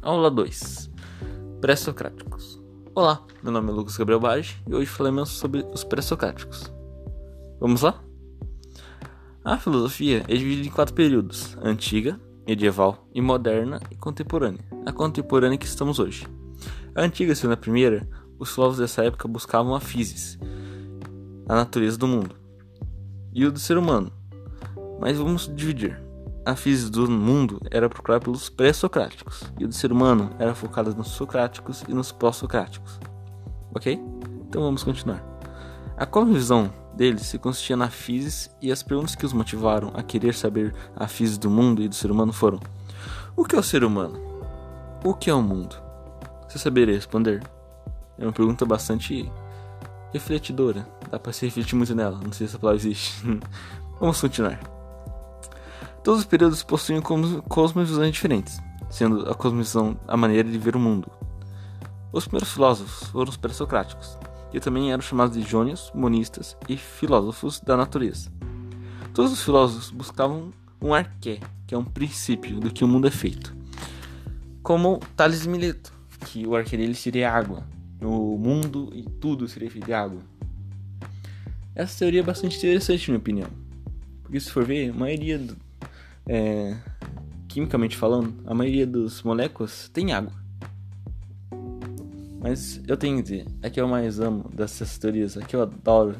Aula 2 Pré-Socráticos Olá, meu nome é Lucas Gabriel Bage e hoje falaremos sobre os pré-socráticos. Vamos lá? A filosofia é dividida em quatro períodos: antiga, medieval e moderna e contemporânea. A contemporânea que estamos hoje. A antiga, sendo a primeira, os filósofos dessa época buscavam a physis, a natureza do mundo, e o do ser humano. Mas vamos dividir. A física do mundo era procurada pelos pré-socráticos e o do ser humano era focada nos socráticos e nos pós-socráticos. Ok? Então vamos continuar. A cosmovisão deles se consistia na física e as perguntas que os motivaram a querer saber a física do mundo e do ser humano foram: O que é o ser humano? O que é o mundo? Você saberia responder? É uma pergunta bastante refletidora. Dá para se refletir muito nela. Não sei se essa palavra existe. Vamos continuar. Todos os períodos possuem cosmovisões diferentes, sendo a cosmovisão a maneira de ver o mundo. Os primeiros filósofos foram os pré-socráticos, que também eram chamados de jônios, monistas e filósofos da natureza. Todos os filósofos buscavam um arqué, que é um princípio do que o mundo é feito. Como Tales de Mileto, que o arqué dele seria água. O mundo e tudo seria feito de água. Essa teoria é bastante interessante, na minha opinião. Porque se for ver, a maioria é, quimicamente falando, a maioria dos moléculas tem água. Mas eu tenho que dizer, a que eu mais amo dessas teorias, a que eu adoro,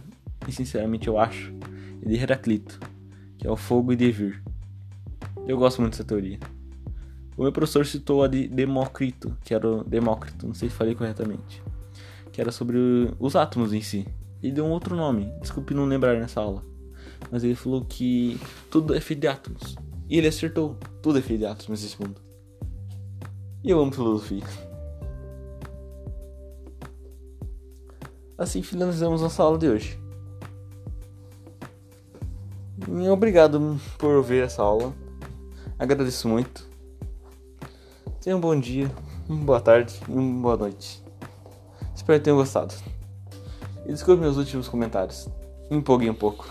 e sinceramente eu acho, é de Heraclito, que é o fogo e devir. Eu gosto muito dessa teoria. O meu professor citou a de Demócrito, que era o Demócrito, não sei se falei corretamente, que era sobre os átomos em si. Ele deu um outro nome, desculpe não lembrar nessa aula. Mas ele falou que tudo é feito de átomos. E ele acertou. Tudo é feito de nesse mundo. E eu amo filosofia. Assim finalizamos nossa aula de hoje. Obrigado por ver essa aula. Agradeço muito. Tenha um bom dia, uma boa tarde e uma boa noite. Espero que tenham gostado. E desculpe meus últimos comentários. Me empolguei um pouco.